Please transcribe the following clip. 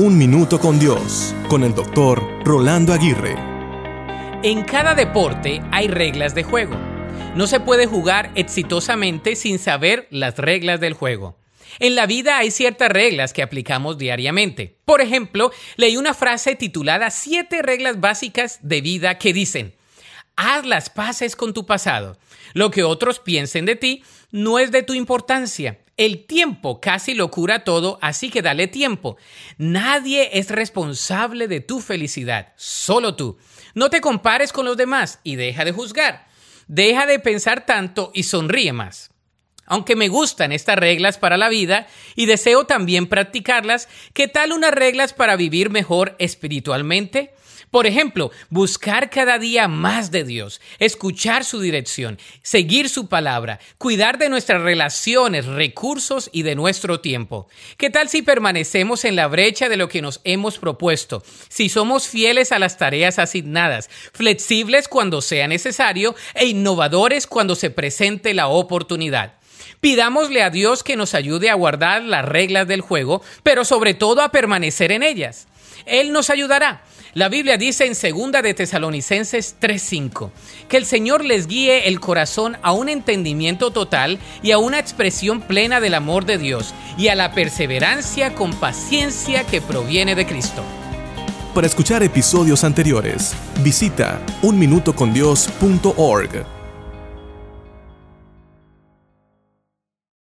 Un Minuto con Dios, con el doctor Rolando Aguirre. En cada deporte hay reglas de juego. No se puede jugar exitosamente sin saber las reglas del juego. En la vida hay ciertas reglas que aplicamos diariamente. Por ejemplo, leí una frase titulada Siete reglas básicas de vida que dicen, haz las paces con tu pasado. Lo que otros piensen de ti no es de tu importancia. El tiempo casi lo cura todo, así que dale tiempo. Nadie es responsable de tu felicidad, solo tú. No te compares con los demás y deja de juzgar. Deja de pensar tanto y sonríe más. Aunque me gustan estas reglas para la vida y deseo también practicarlas, ¿qué tal unas reglas para vivir mejor espiritualmente? Por ejemplo, buscar cada día más de Dios, escuchar su dirección, seguir su palabra, cuidar de nuestras relaciones, recursos y de nuestro tiempo. ¿Qué tal si permanecemos en la brecha de lo que nos hemos propuesto? Si somos fieles a las tareas asignadas, flexibles cuando sea necesario e innovadores cuando se presente la oportunidad. Pidámosle a Dios que nos ayude a guardar las reglas del juego, pero sobre todo a permanecer en ellas. Él nos ayudará. La Biblia dice en 2 de Tesalonicenses 3:5 que el Señor les guíe el corazón a un entendimiento total y a una expresión plena del amor de Dios y a la perseverancia con paciencia que proviene de Cristo. Para escuchar episodios anteriores, visita unminutocondios.org.